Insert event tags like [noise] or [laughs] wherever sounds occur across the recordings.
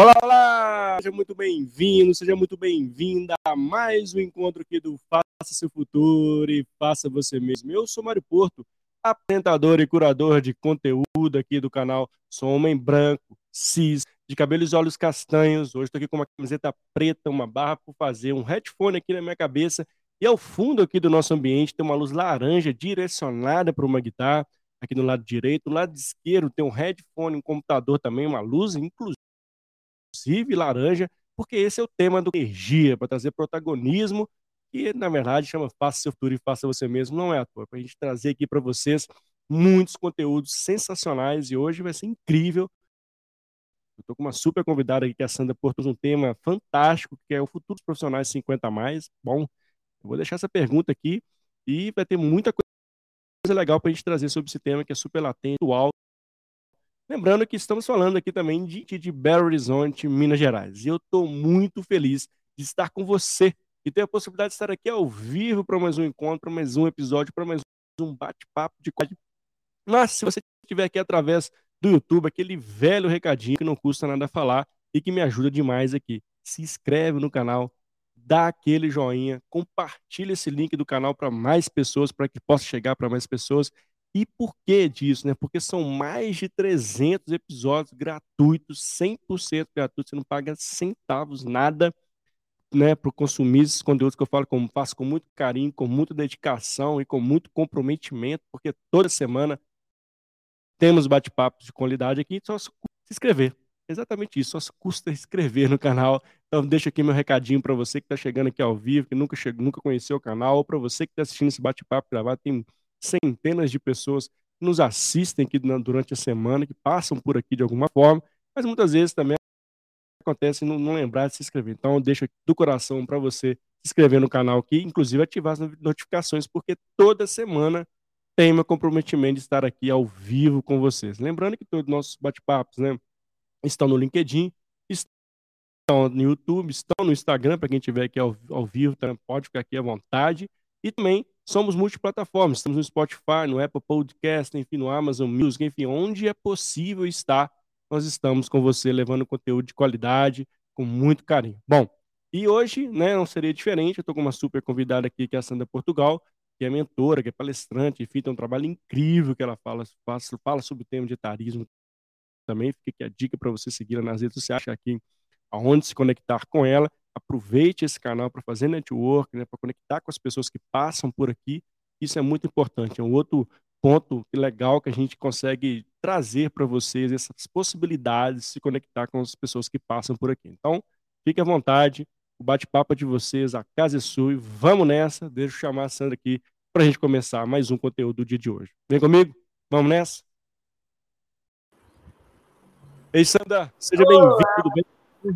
Olá, olá! Seja muito bem-vindo, seja muito bem-vinda a mais um encontro aqui do Faça Seu Futuro e Faça Você Mesmo. Eu sou Mário Porto, apresentador e curador de conteúdo aqui do canal. Sou homem branco, cis, de cabelos e olhos castanhos. Hoje estou aqui com uma camiseta preta, uma barra por fazer, um headphone aqui na minha cabeça. E ao fundo aqui do nosso ambiente tem uma luz laranja direcionada para uma guitarra. Aqui no lado direito, no lado esquerdo tem um headphone, um computador também, uma luz, inclusive laranja, porque esse é o tema do energia, para trazer protagonismo, que na verdade chama Faça Seu Futuro e Faça Você Mesmo, não é à toa, para a gente trazer aqui para vocês muitos conteúdos sensacionais e hoje vai ser incrível. Eu estou com uma super convidada aqui, que é a Sandra Porto, um tema fantástico, que é o futuro dos profissionais 50 mais. Bom, eu vou deixar essa pergunta aqui e vai ter muita coisa legal para a gente trazer sobre esse tema que é super latente, atual. Lembrando que estamos falando aqui também de, de Belo Horizonte, Minas Gerais. E eu estou muito feliz de estar com você e ter a possibilidade de estar aqui ao vivo para mais um encontro, para mais um episódio, para mais um bate-papo de qualidade. Mas se você estiver aqui através do YouTube, aquele velho recadinho que não custa nada falar e que me ajuda demais aqui. Se inscreve no canal, dá aquele joinha, compartilha esse link do canal para mais pessoas, para que possa chegar para mais pessoas. E por que disso? Né? Porque são mais de 300 episódios gratuitos, 100% gratuitos, você não paga centavos, nada né, para consumir esses conteúdos que eu falo, como faço com muito carinho, com muita dedicação e com muito comprometimento, porque toda semana temos bate-papos de qualidade aqui, só se inscrever. Exatamente isso, só se custa inscrever no canal. Então, deixa aqui meu recadinho para você que está chegando aqui ao vivo, que nunca, chegou, nunca conheceu o canal, ou para você que está assistindo esse bate-papo gravado. Tem centenas de pessoas que nos assistem aqui durante a semana, que passam por aqui de alguma forma, mas muitas vezes também acontece não, não lembrar de se inscrever. Então, eu deixo do coração para você se inscrever no canal aqui, inclusive ativar as notificações, porque toda semana tem meu comprometimento de estar aqui ao vivo com vocês. Lembrando que todos os nossos bate-papos né, estão no LinkedIn, estão no YouTube, estão no Instagram, para quem estiver aqui ao, ao vivo, pode ficar aqui à vontade. E também somos multiplataformas, estamos no Spotify, no Apple Podcast, enfim, no Amazon Music, enfim, onde é possível estar, nós estamos com você levando conteúdo de qualidade, com muito carinho. Bom, e hoje, né, não seria diferente, eu estou com uma super convidada aqui, que é a Sandra Portugal, que é mentora, que é palestrante, enfim, tem um trabalho incrível que ela fala, fala, sobre o tema de etarismo também. Fica aqui a dica para você seguir nas redes sociais, aqui aonde se conectar com ela. Aproveite esse canal para fazer network, né, para conectar com as pessoas que passam por aqui. Isso é muito importante. É um outro ponto legal que a gente consegue trazer para vocês essas possibilidades de se conectar com as pessoas que passam por aqui. Então, fique à vontade, o bate-papo de vocês, a casa é sua, e vamos nessa. Deixa eu chamar a Sandra aqui para a gente começar mais um conteúdo do dia de hoje. Vem comigo? Vamos nessa? Ei, Sandra, seja bem-vindo. Bem...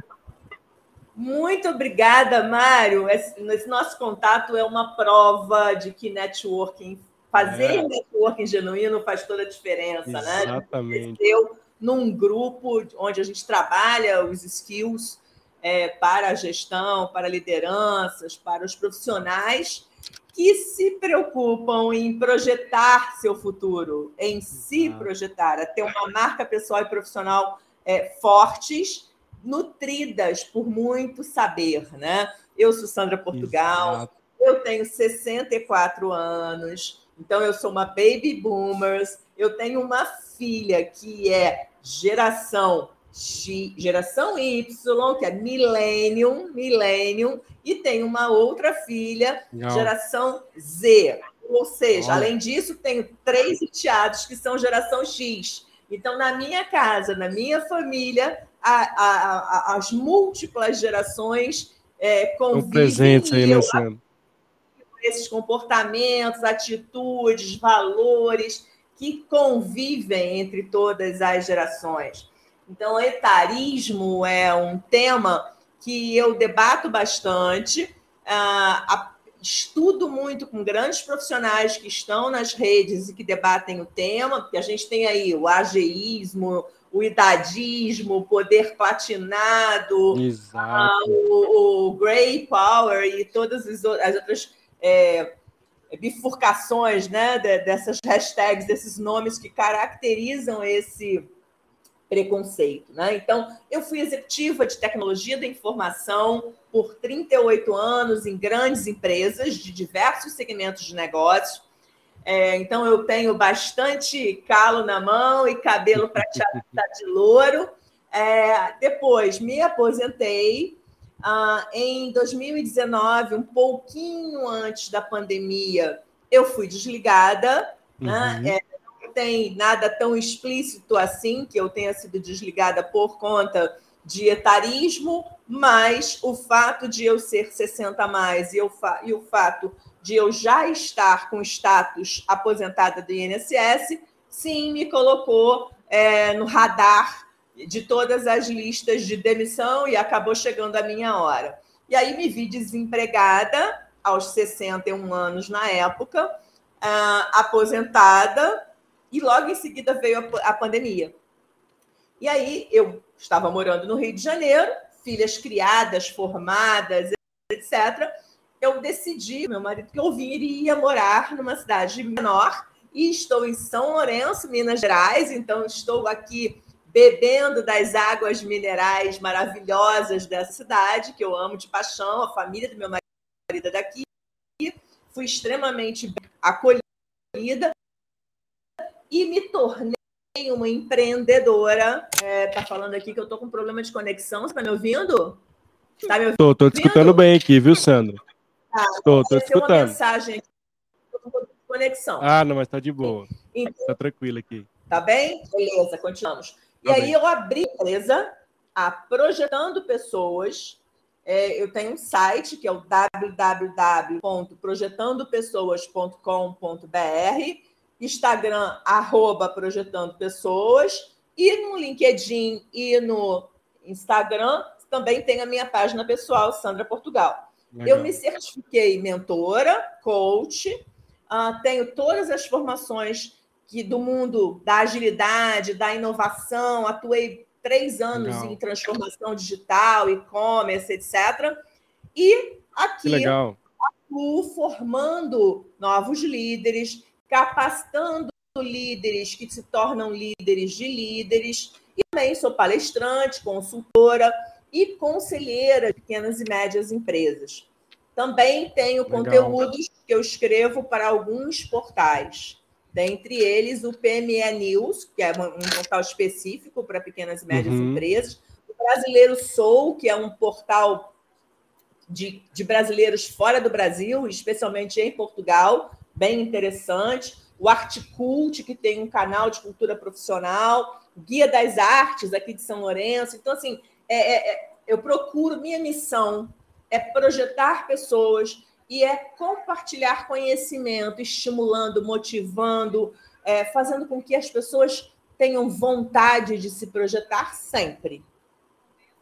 Muito obrigada, Mário. Esse, esse, nosso contato é uma prova de que networking, fazer é. networking genuíno faz toda a diferença, Exatamente. né? Exatamente. Eu, num grupo onde a gente trabalha os skills é, para a gestão, para lideranças, para os profissionais que se preocupam em projetar seu futuro, em se projetar, a ter uma marca pessoal e profissional é, fortes, nutridas por muito saber, né? Eu sou Sandra Portugal, Exato. eu tenho 64 anos, então eu sou uma baby boomers, eu tenho uma filha que é geração X, geração Y, que é Millennium, Millennium, e tem uma outra filha, Não. geração Z. Ou seja, além disso, tenho três enteados que são geração X. Então, na minha casa, na minha família, a, a, as múltiplas gerações é, convivem. aí, né, Esses comportamentos, atitudes, valores que convivem entre todas as gerações. Então, etarismo é um tema que eu debato bastante, uh, estudo muito com grandes profissionais que estão nas redes e que debatem o tema, porque a gente tem aí o ageísmo, o idadismo, o poder platinado, uh, o, o Grey Power e todas as outras é, bifurcações né, dessas hashtags, desses nomes que caracterizam esse preconceito. Né? Então, eu fui executiva de tecnologia da informação por 38 anos em grandes empresas de diversos segmentos de negócios. É, então, eu tenho bastante calo na mão e cabelo prateado de louro. É, depois, me aposentei. Ah, em 2019, um pouquinho antes da pandemia, eu fui desligada. Né? Uhum. Né? É, tem nada tão explícito assim que eu tenha sido desligada por conta de etarismo, mas o fato de eu ser 60 a mais e, eu e o fato de eu já estar com status aposentada do INSS, sim, me colocou é, no radar de todas as listas de demissão e acabou chegando a minha hora. E aí me vi desempregada aos 61 anos na época, uh, aposentada, e logo em seguida veio a, a pandemia. E aí eu estava morando no Rio de Janeiro, filhas criadas, formadas, etc. Eu decidi, meu marido, que eu viria morar numa cidade menor e estou em São Lourenço, Minas Gerais, então estou aqui bebendo das águas minerais maravilhosas dessa cidade, que eu amo de paixão, a família do meu marido é daqui. Fui extremamente acolhida e me tornei uma empreendedora. É, tá falando aqui que eu tô com problema de conexão. Você tá me ouvindo? Tá me ouvindo? Tô, tô te escutando bem aqui, viu, Sandra? Tá, tô, tô te escutando. Uma mensagem aqui, tô com conexão. Ah, não, mas tá de boa. Então, tá tranquilo aqui. Tá bem? Beleza, continuamos. E tá aí bem. eu abri a empresa, a Projetando Pessoas. É, eu tenho um site que é o www.projetandopessoas.com.br Instagram, arroba Projetando Pessoas, e no LinkedIn e no Instagram também tem a minha página pessoal, Sandra Portugal. Legal. Eu me certifiquei mentora, coach, uh, tenho todas as formações que do mundo da agilidade, da inovação, atuei três anos Legal. em transformação digital, e-commerce, etc. E aqui atuo formando novos líderes, capacitando líderes que se tornam líderes de líderes. E também sou palestrante, consultora e conselheira de pequenas e médias empresas. Também tenho Legal. conteúdos que eu escrevo para alguns portais. Dentre eles, o PME News, que é um portal específico para pequenas e médias uhum. empresas. O Brasileiro Sou, que é um portal de, de brasileiros fora do Brasil, especialmente em Portugal, bem interessante. O Articult, que tem um canal de cultura profissional. Guia das Artes, aqui de São Lourenço. Então, assim, é, é, é, eu procuro, minha missão é projetar pessoas e é compartilhar conhecimento, estimulando, motivando, é, fazendo com que as pessoas tenham vontade de se projetar sempre.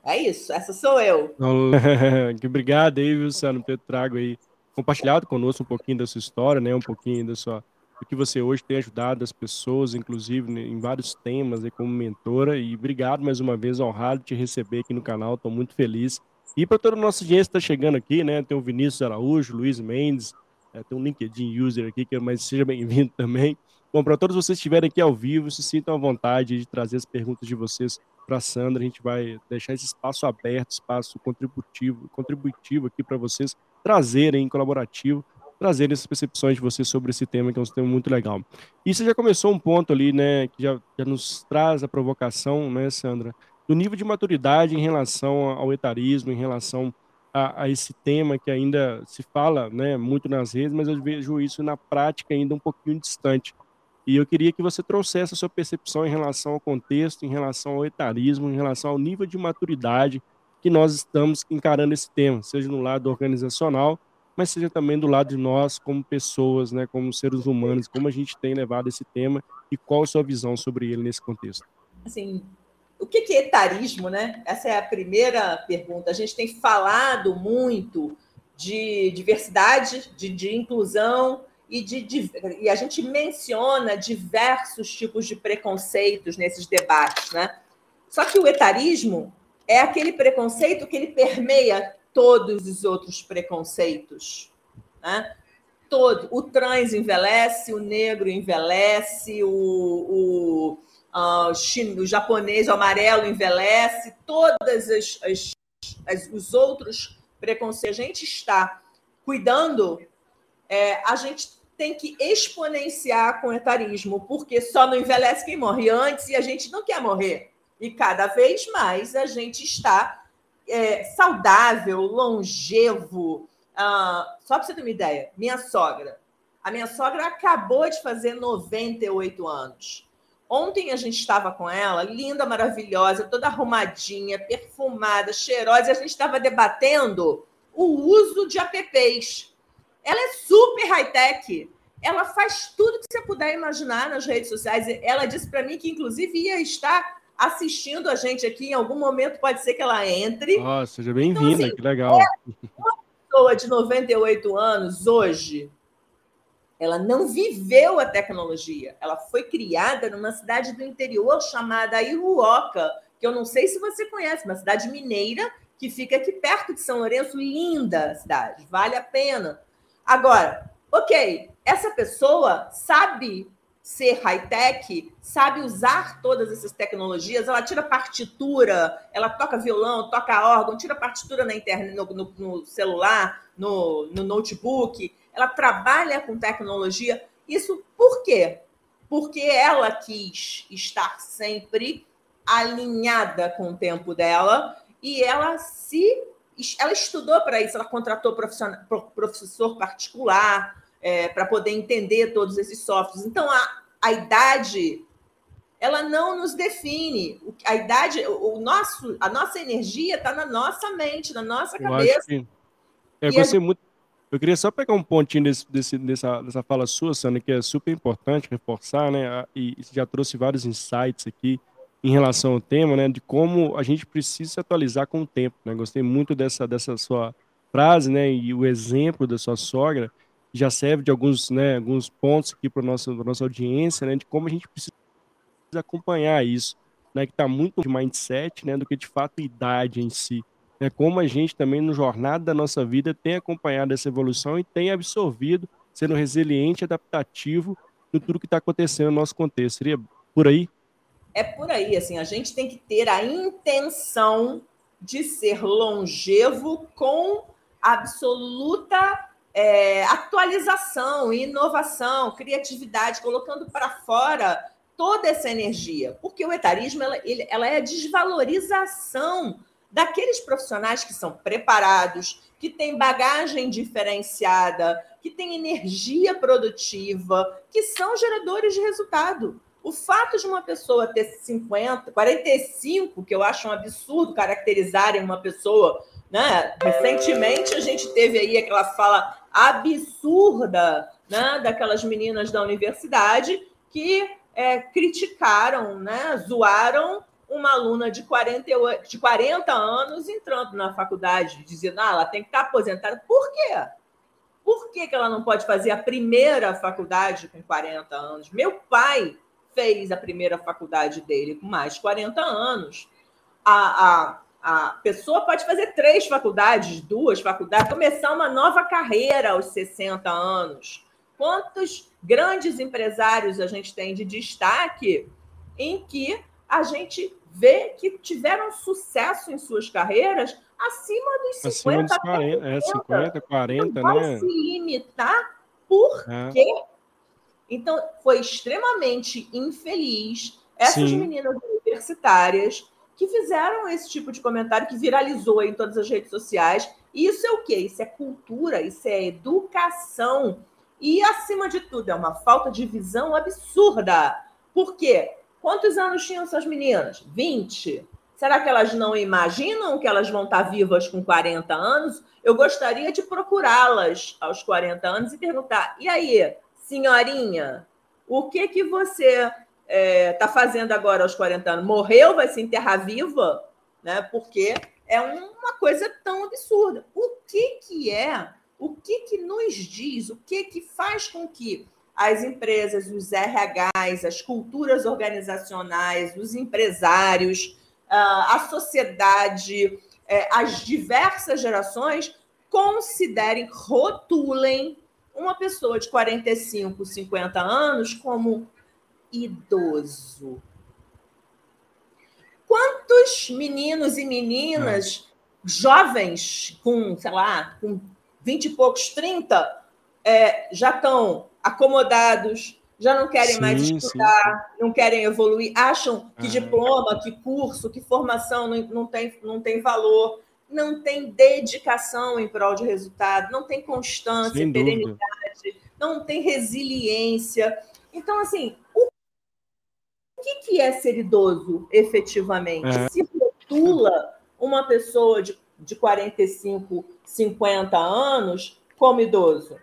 É isso, essa sou eu. [laughs] Obrigado aí, Luciano, por ter trago aí compartilhado conosco um pouquinho da sua história, né? Um pouquinho da sua do que você hoje tem ajudado as pessoas, inclusive né, em vários temas, né, como mentora. E obrigado mais uma vez, honrado te receber aqui no canal. Estou muito feliz. E para toda a nossa audiência que está chegando aqui, né? Tem o Vinícius Araújo, Luiz Mendes, é, tem um LinkedIn user aqui, que mas seja bem-vindo também. Bom, para todos vocês que estiverem aqui ao vivo, se sintam à vontade de trazer as perguntas de vocês para a Sandra. A gente vai deixar esse espaço aberto, espaço contributivo, contributivo aqui para vocês trazerem colaborativo, trazerem essas percepções de vocês sobre esse tema, que é um tema muito legal. E você já começou um ponto ali, né, que já, já nos traz a provocação, né, Sandra, do nível de maturidade em relação ao etarismo, em relação a, a, esse tema que ainda se fala né, muito nas redes, mas eu vejo isso na prática ainda um pouquinho distante. E eu queria que você trouxesse a sua percepção em relação ao contexto, em relação ao etarismo, em relação ao nível de maturidade que nós estamos encarando esse tema, seja no lado organizacional, mas seja também do lado de nós como pessoas, né, como seres humanos, como a gente tem levado esse tema e qual a sua visão sobre ele nesse contexto. Assim, o que é etarismo, né? Essa é a primeira pergunta. A gente tem falado muito de diversidade, de, de inclusão e, de, de, e a gente menciona diversos tipos de preconceitos nesses debates, né? Só que o etarismo é aquele preconceito que ele permeia todos os outros preconceitos. Né? Todo, o trans envelhece, o negro envelhece, o, o, uh, o japonês o amarelo envelhece, todas as, as, as, os outros preconceitos. A gente está cuidando, é, a gente tem que exponenciar com o etarismo, porque só não envelhece quem morre antes e a gente não quer morrer. E cada vez mais a gente está é, saudável, longevo. Ah, só para você ter uma ideia, minha sogra. A minha sogra acabou de fazer 98 anos. Ontem a gente estava com ela, linda, maravilhosa, toda arrumadinha, perfumada, cheirosa, e a gente estava debatendo o uso de apps. Ela é super high-tech. Ela faz tudo que você puder imaginar nas redes sociais. Ela disse para mim que, inclusive, ia estar assistindo a gente aqui. Em algum momento pode ser que ela entre. Oh, seja bem-vinda, então, assim, que legal. Uma pessoa de 98 anos, hoje, ela não viveu a tecnologia. Ela foi criada numa cidade do interior chamada Iruoca, que eu não sei se você conhece, uma cidade mineira que fica aqui perto de São Lourenço. Linda cidade, vale a pena. Agora, ok, essa pessoa sabe ser high-tech, sabe usar todas essas tecnologias, ela tira partitura, ela toca violão, toca órgão, tira partitura na internet, no, no, no celular, no, no notebook, ela trabalha com tecnologia. Isso por quê? Porque ela quis estar sempre alinhada com o tempo dela e ela se ela estudou para isso, ela contratou professor particular é, para poder entender todos esses softwares. Então, a, a idade ela não nos define. A idade, o nosso, a nossa energia está na nossa mente, na nossa eu cabeça. Que... É, eu, gostei muito... eu queria só pegar um pontinho desse, desse, dessa, dessa fala sua, Sandra, que é super importante reforçar, né? E, e já trouxe vários insights aqui em relação ao tema, né, de como a gente precisa se atualizar com o tempo, né? Gostei muito dessa dessa sua frase, né, e o exemplo da sua sogra já serve de alguns, né, alguns pontos aqui para nossa nossa audiência, né, de como a gente precisa acompanhar isso, né, que está muito de mindset, né, do que de fato idade em si, né, como a gente também no jornada da nossa vida tem acompanhado essa evolução e tem absorvido, sendo resiliente, adaptativo no tudo que está acontecendo no nosso contexto. Seria por aí? É por aí, assim, a gente tem que ter a intenção de ser longevo com absoluta é, atualização, inovação, criatividade, colocando para fora toda essa energia, porque o etarismo ela, ele, ela é a desvalorização daqueles profissionais que são preparados, que têm bagagem diferenciada, que têm energia produtiva, que são geradores de resultado. O fato de uma pessoa ter 50, 45, que eu acho um absurdo caracterizarem uma pessoa, né? Recentemente a gente teve aí aquela fala absurda, né, daquelas meninas da universidade que é, criticaram, né, zoaram uma aluna de 40, de 40 anos entrando na faculdade, dizendo, ah, ela tem que estar aposentada. Por quê? Por que, que ela não pode fazer a primeira faculdade com 40 anos? Meu pai fez a primeira faculdade dele com mais de 40 anos. A, a, a pessoa pode fazer três faculdades, duas faculdades, começar uma nova carreira aos 60 anos. Quantos grandes empresários a gente tem de destaque em que a gente vê que tiveram sucesso em suas carreiras acima dos 50, acima dos 40, 40, é, 50 40, não né? Vai se limitar porque é. Então, foi extremamente infeliz essas Sim. meninas universitárias que fizeram esse tipo de comentário que viralizou em todas as redes sociais. E isso é o quê? Isso é cultura, isso é educação. E, acima de tudo, é uma falta de visão absurda. Por quê? Quantos anos tinham essas meninas? 20? Será que elas não imaginam que elas vão estar vivas com 40 anos? Eu gostaria de procurá-las aos 40 anos e perguntar: e aí, senhorinha, o que que você está é, tá fazendo agora aos 40 anos? Morreu, vai se enterrar viva? Né? Porque é uma coisa tão absurda. O que que é? O que que nos diz? O que que faz com que as empresas, os RHs, as culturas organizacionais, os empresários, a sociedade, é, as diversas gerações considerem, rotulem uma pessoa de 45, 50 anos como idoso. quantos meninos e meninas é. jovens com, sei lá, com 20 e poucos, 30, é, já estão acomodados, já não querem sim, mais estudar, sim. não querem evoluir, acham que é. diploma, que curso, que formação não, não, tem, não tem valor, não tem dedicação em prol de resultado, não tem constância, perenidade, não tem resiliência. Então, assim, o que, que é ser idoso efetivamente? É. Se rotula uma pessoa de, de 45, 50 anos como idoso.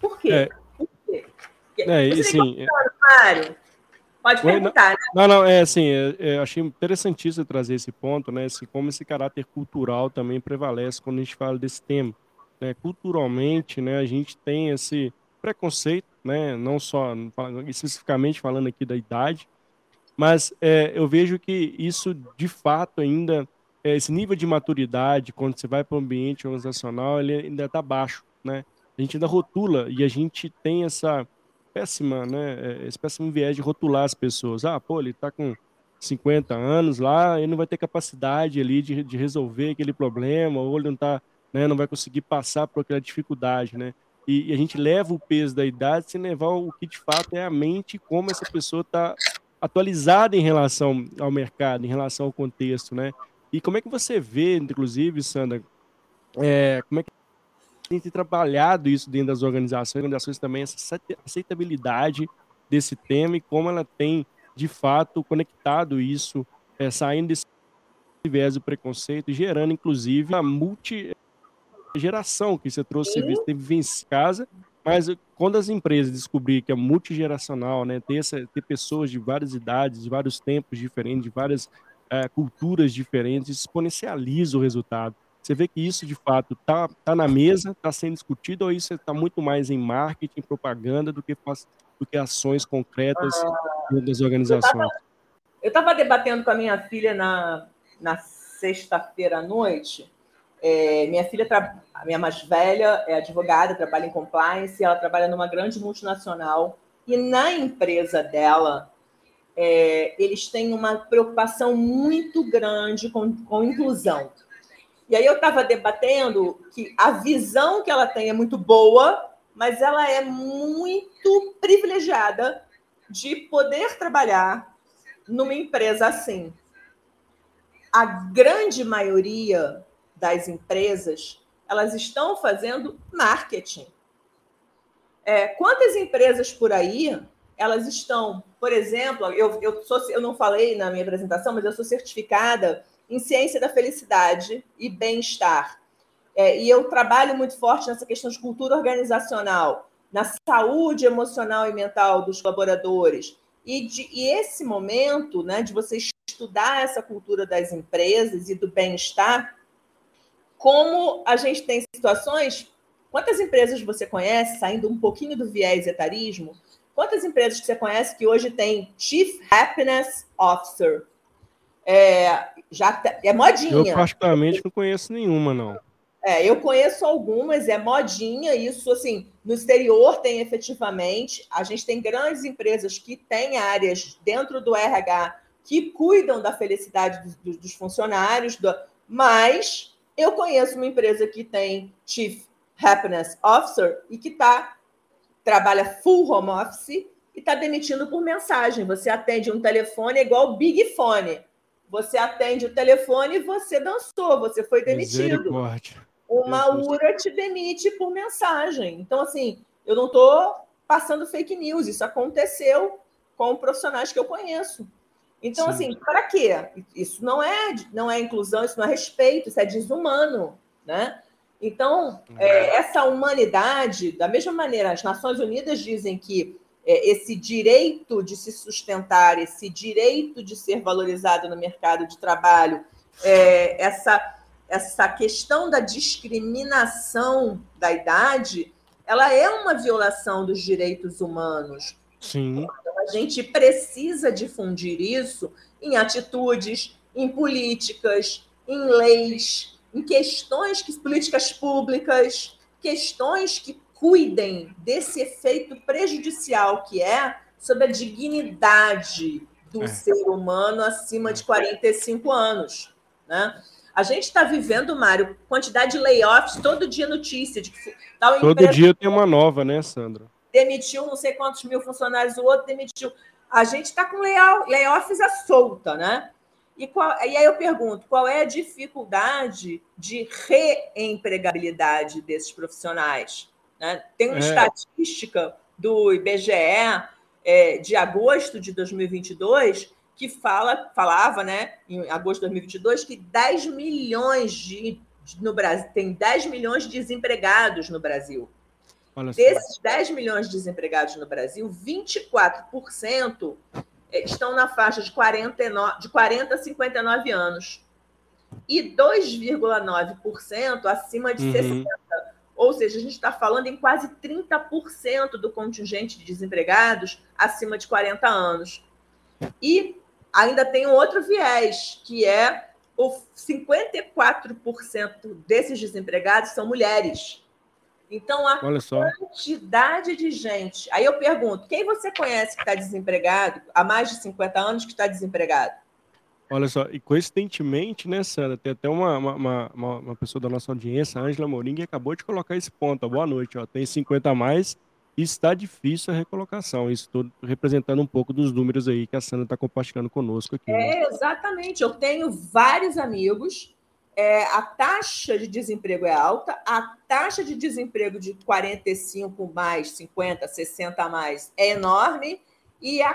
Por quê? É. Por quê? É, e, sim, é... Mário? Pode perguntar, né? Não, não, é assim, é, é, achei interessantíssimo trazer esse ponto, né? Esse, como esse caráter cultural também prevalece quando a gente fala desse tema. Né? Culturalmente, né, a gente tem esse preconceito, né? Não só especificamente falando aqui da idade, mas é, eu vejo que isso de fato ainda é, esse nível de maturidade quando você vai para o ambiente organizacional ele ainda está baixo, né? A gente ainda rotula e a gente tem essa péssima, né? É, esse péssimo viés de rotular as pessoas. Ah, pô, ele está com 50 anos lá, ele não vai ter capacidade ali de, de resolver aquele problema, ou ele não tá, né, não vai conseguir passar por aquela dificuldade, né? E, e, a gente leva o peso da idade sem levar o que de fato é a mente, como essa pessoa está atualizada em relação ao mercado, em relação ao contexto, né? E como é que você vê, inclusive, Sandra, é, como é que tem trabalhado isso dentro das organizações, organizações também, essa aceitabilidade desse tema e como ela tem, de fato, conectado isso, é, saindo desse viés do preconceito e gerando, inclusive, a multigeração que você trouxe, você teve em casa, mas quando as empresas descobrirem que é multigeracional, né, ter, essa, ter pessoas de várias idades, de vários tempos diferentes, de várias é, culturas diferentes, exponencializa o resultado. Você vê que isso, de fato, está tá na mesa, está sendo discutido, ou isso está muito mais em marketing, propaganda, do que, do que ações concretas ah, das organizações? Eu estava debatendo com a minha filha na, na sexta-feira à noite. É, minha filha, a minha mais velha, é advogada, trabalha em compliance, ela trabalha numa grande multinacional, e na empresa dela, é, eles têm uma preocupação muito grande com, com inclusão. E aí eu estava debatendo que a visão que ela tem é muito boa, mas ela é muito privilegiada de poder trabalhar numa empresa assim. A grande maioria das empresas, elas estão fazendo marketing. É, quantas empresas por aí elas estão, por exemplo, eu, eu, sou, eu não falei na minha apresentação, mas eu sou certificada em ciência da felicidade e bem-estar. É, e eu trabalho muito forte nessa questão de cultura organizacional, na saúde emocional e mental dos colaboradores. E, de, e esse momento né, de você estudar essa cultura das empresas e do bem-estar, como a gente tem situações. Quantas empresas você conhece, saindo um pouquinho do viés etarismo, quantas empresas que você conhece que hoje tem Chief Happiness Officer? É, já tá, é modinha. Eu particularmente não conheço nenhuma, não. É, eu conheço algumas, é modinha, isso assim, no exterior tem efetivamente, a gente tem grandes empresas que têm áreas dentro do RH que cuidam da felicidade dos, dos funcionários, do, mas eu conheço uma empresa que tem Chief Happiness Officer e que tá, trabalha full home office e está demitindo por mensagem. Você atende um telefone é igual o Big Fone. Você atende o telefone e você dançou, você foi demitido. Uma URA te demite por mensagem. Então, assim, eu não estou passando fake news, isso aconteceu com profissionais que eu conheço. Então, Sim. assim, para quê? Isso não é, não é inclusão, isso não é respeito, isso é desumano, né? Então, é, essa humanidade, da mesma maneira, as Nações Unidas dizem que esse direito de se sustentar, esse direito de ser valorizado no mercado de trabalho, é, essa, essa questão da discriminação da idade, ela é uma violação dos direitos humanos. Sim. Então, a gente precisa difundir isso em atitudes, em políticas, em leis, em questões que políticas públicas, questões que cuidem desse efeito prejudicial que é sobre a dignidade do é. ser humano acima de 45 anos. Né? A gente está vivendo, Mário, quantidade de layoffs, todo dia notícia de que tal Todo empresa dia tem uma nova, né, Sandra? Demitiu não sei quantos mil funcionários, o outro demitiu. A gente está com layoffs à solta, né? E, qual, e aí eu pergunto, qual é a dificuldade de reempregabilidade desses profissionais? Né? Tem uma é. estatística do IBGE é, de agosto de 2022 que fala, falava, né, em agosto de 2022, que 10 milhões de, no Brasil, tem 10 milhões de desempregados no Brasil. Olha Desses 10 milhões de desempregados no Brasil, 24% estão na faixa de 49, de 40 a 59 anos. E 2,9% acima de uhum. 60. Ou seja, a gente está falando em quase 30% do contingente de desempregados acima de 40 anos. E ainda tem um outro viés, que é o 54% desses desempregados são mulheres. Então, a quantidade de gente. Aí eu pergunto: quem você conhece que está desempregado há mais de 50 anos que está desempregado? Olha só, e coincidentemente, né, Sandra, tem até uma, uma, uma, uma pessoa da nossa audiência, a Ângela Morim, que acabou de colocar esse ponto. Ó, boa noite, ó, tem 50 a mais e está difícil a recolocação. Isso estou representando um pouco dos números aí que a Sandra está compartilhando conosco aqui. Né? É, exatamente. Eu tenho vários amigos. É, a taxa de desemprego é alta, a taxa de desemprego de 45 mais, 50, 60 a mais é enorme, e a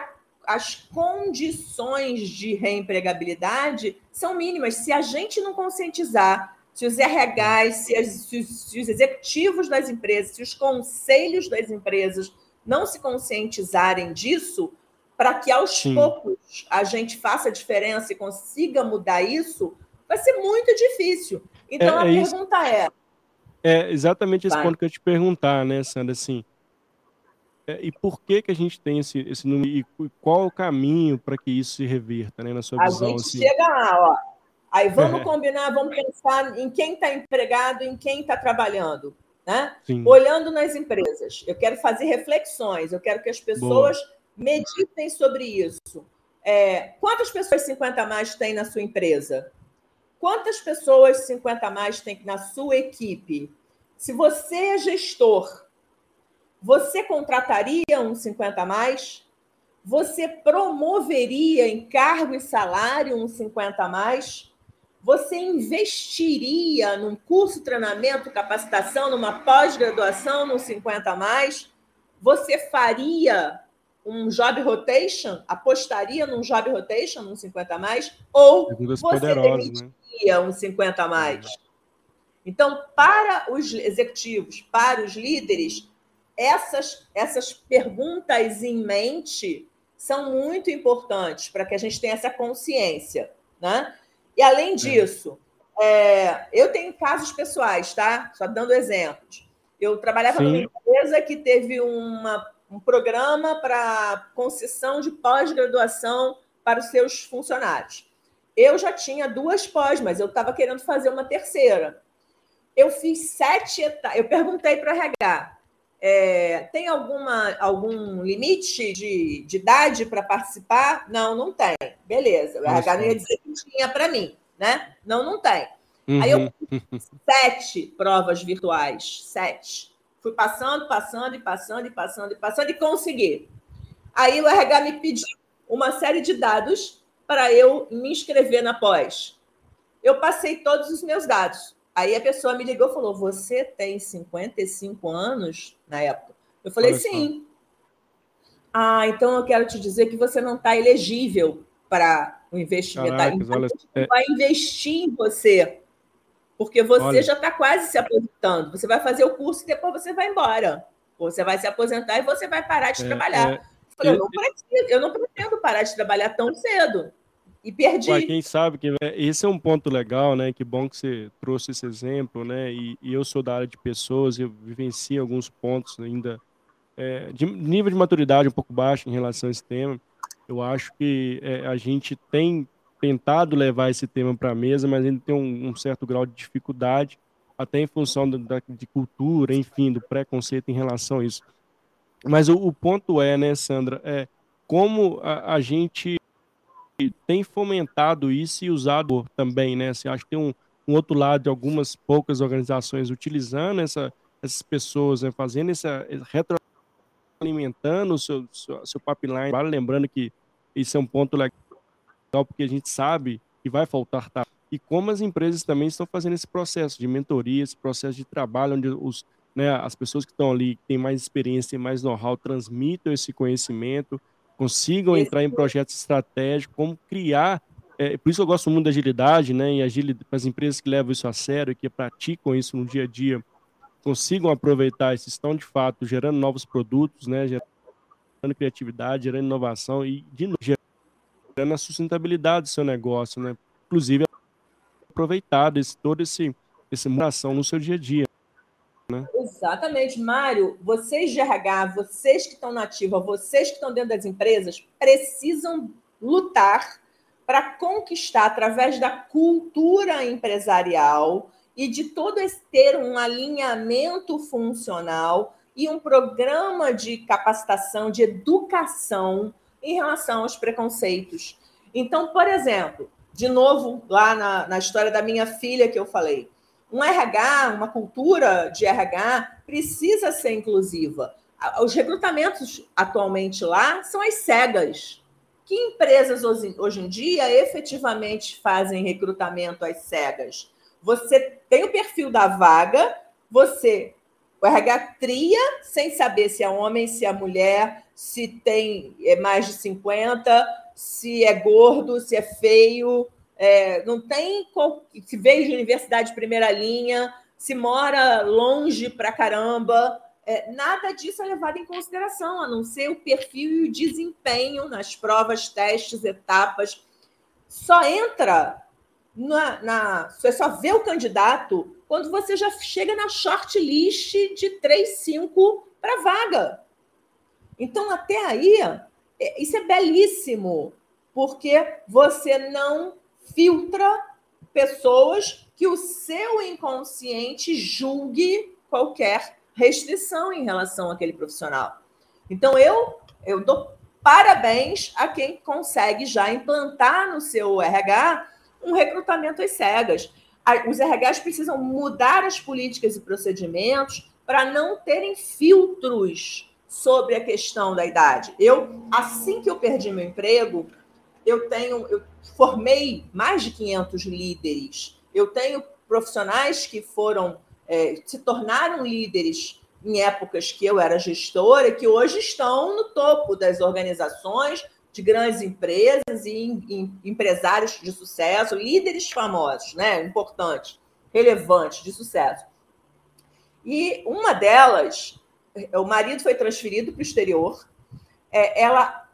as condições de reempregabilidade são mínimas. Se a gente não conscientizar, se os RHs, se, as, se, se, os executivos das empresas, se os conselhos das empresas não se conscientizarem disso, para que aos Sim. poucos a gente faça a diferença e consiga mudar isso, vai ser muito difícil. Então é, a é pergunta isso. é. É exatamente esse vai. ponto que eu te perguntar, né, Sandra? Assim, e por que que a gente tem esse, esse número e qual o caminho para que isso se reverta, né, na sua a visão? A gente assim? chega lá, ó. Aí vamos [laughs] combinar, vamos pensar em quem está empregado, em quem está trabalhando, né? Sim. Olhando nas empresas. Eu quero fazer reflexões, eu quero que as pessoas Boa. meditem sobre isso. É, quantas pessoas 50 a mais tem na sua empresa? Quantas pessoas 50 a mais tem na sua equipe? Se você é gestor você contrataria um 50 a mais? Você promoveria em cargo e salário um 50 a mais? Você investiria num curso, treinamento, capacitação, numa pós-graduação, num 50 a mais? Você faria um job rotation? Apostaria num job rotation, num 50 a mais? Ou você né? demitiria né? um 50 a mais? Então, para os executivos, para os líderes, essas, essas perguntas em mente são muito importantes para que a gente tenha essa consciência. Né? E, além é. disso, é, eu tenho casos pessoais, tá? Só dando exemplos. Eu trabalhava Sim. numa empresa que teve uma, um programa para concessão de pós-graduação para os seus funcionários. Eu já tinha duas pós, mas eu estava querendo fazer uma terceira. Eu fiz sete etapas. Eu perguntei para a RH é, tem alguma, algum limite de, de idade para participar? Não, não tem. Beleza. O RH não ia dizer que tinha para mim, né? Não, não tem. Uhum. Aí eu fiz [laughs] sete provas virtuais. Sete. Fui passando, passando e passando e passando e passando e consegui. Aí o RH me pediu uma série de dados para eu me inscrever na pós. Eu passei todos os meus dados. Aí a pessoa me ligou e falou: Você tem 55 anos na época? Eu falei: Olha Sim. Só. Ah, então eu quero te dizer que você não está elegível para o investimento. Caracas, então, olha... vai investir em você, porque você olha... já está quase se aposentando. Você vai fazer o curso e depois você vai embora. Você vai se aposentar e você vai parar de é, trabalhar. É... Eu, falei, eu, não preciso, eu não pretendo parar de trabalhar tão cedo. E perdi. Ué, quem sabe que né, esse é um ponto legal, né? Que bom que você trouxe esse exemplo, né? E, e eu sou da área de pessoas, eu vivenci alguns pontos ainda é, de nível de maturidade um pouco baixo em relação a esse tema. Eu acho que é, a gente tem tentado levar esse tema para a mesa, mas ainda tem um, um, certo grau de dificuldade, até em função da, de cultura, enfim, do preconceito em relação a isso. Mas o, o ponto é, né, Sandra, é como a, a gente tem fomentado isso e usado também, né? Assim, acho que tem um, um outro lado de algumas poucas organizações utilizando essa, essas pessoas, né? fazendo essa retroalimentando o seu, seu, seu pipeline. Vale lembrando que isso é um ponto legal, porque a gente sabe que vai faltar tá? e como as empresas também estão fazendo esse processo de mentoria, esse processo de trabalho, onde os, né, as pessoas que estão ali, que têm mais experiência e mais know-how, transmitam esse conhecimento, consigam entrar em projetos estratégicos, como criar. É, por isso eu gosto muito da agilidade, né? E agilidade, as empresas que levam isso a sério, que praticam isso no dia a dia, consigam aproveitar isso, estão de fato gerando novos produtos, né? Gerando criatividade, gerando inovação e de novo, gerando a sustentabilidade do seu negócio, né? Inclusive aproveitado esse todo esse essa mutação no seu dia a dia. Né? Exatamente, Mário. Vocês de RH, vocês que estão na ativa, vocês que estão dentro das empresas, precisam lutar para conquistar através da cultura empresarial e de todo esse ter um alinhamento funcional e um programa de capacitação, de educação em relação aos preconceitos. Então, por exemplo, de novo, lá na, na história da minha filha que eu falei, um RH, uma cultura de RH precisa ser inclusiva. Os recrutamentos atualmente lá são as cegas. Que empresas hoje em dia efetivamente fazem recrutamento às cegas? Você tem o perfil da vaga, você o RH tria sem saber se é homem, se é mulher, se tem é mais de 50, se é gordo, se é feio, é, não tem se veio de universidade de primeira linha, se mora longe pra caramba. É, nada disso é levado em consideração, a não ser o perfil e o desempenho nas provas, testes, etapas. Só entra na, na. Você só vê o candidato quando você já chega na shortlist de 3, 5 para vaga. Então, até aí, é, isso é belíssimo, porque você não filtra pessoas que o seu inconsciente julgue qualquer restrição em relação àquele profissional. Então, eu, eu dou parabéns a quem consegue já implantar no seu RH um recrutamento às cegas. Os RHs precisam mudar as políticas e procedimentos para não terem filtros sobre a questão da idade. Eu, assim que eu perdi meu emprego, eu tenho, eu formei mais de 500 líderes. Eu tenho profissionais que foram, é, se tornaram líderes em épocas que eu era gestora, que hoje estão no topo das organizações de grandes empresas e em, em, empresários de sucesso, líderes famosos, né? Importantes, relevantes, de sucesso. E uma delas, o marido foi transferido para o exterior, é, ela,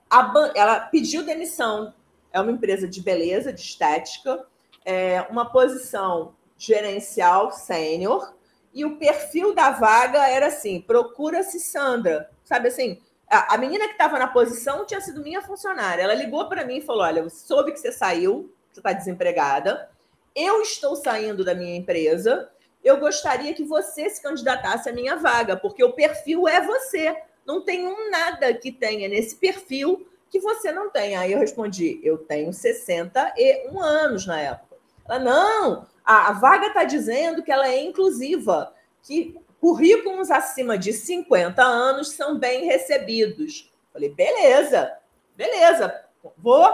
ela pediu demissão é uma empresa de beleza, de estética, é uma posição gerencial sênior, e o perfil da vaga era assim: procura-se Sandra. Sabe assim, a, menina que estava na posição tinha sido minha funcionária. Ela ligou para mim e falou: Olha, eu soube que você saiu, você está desempregada. Eu estou saindo da minha empresa. Eu gostaria que você se candidatasse à minha vaga, porque o perfil é você. Não tem um nada que tenha nesse perfil que você não tem. Aí eu respondi, eu tenho 61 anos na época. Ela, não, a, a vaga está dizendo que ela é inclusiva, que currículos acima de 50 anos são bem recebidos. Falei, beleza, beleza, vou,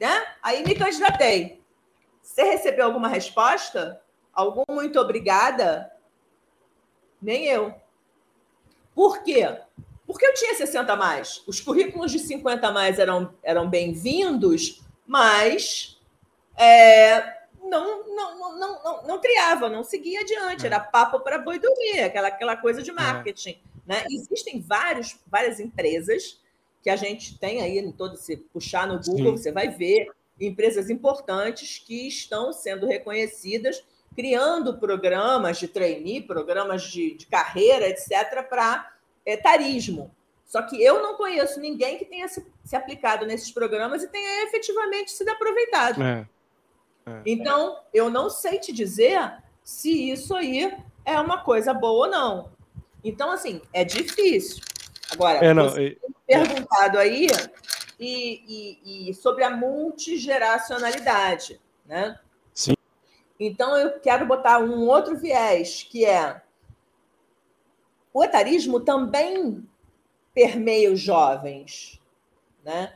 né? Aí me candidatei. Você recebeu alguma resposta? Algum muito obrigada? Nem eu. Por quê? Porque eu tinha 60 a mais. Os currículos de 50 a mais eram, eram bem-vindos, mas é, não, não, não, não, não criava, não seguia adiante. Era papo para boi dormir, aquela, aquela coisa de é. marketing. Né? Existem vários, várias empresas que a gente tem aí em todo se puxar no Google, Sim. você vai ver empresas importantes que estão sendo reconhecidas, criando programas de trainee, programas de, de carreira, etc., para etarismo. Só que eu não conheço ninguém que tenha se, se aplicado nesses programas e tenha efetivamente sido aproveitado. É. É. Então, eu não sei te dizer se isso aí é uma coisa boa ou não. Então, assim, é difícil. Agora, é, não, você perguntado aí, e, e, e sobre a multigeracionalidade, né? Sim. Então eu quero botar um outro viés, que é o etarismo também permeia os jovens, né?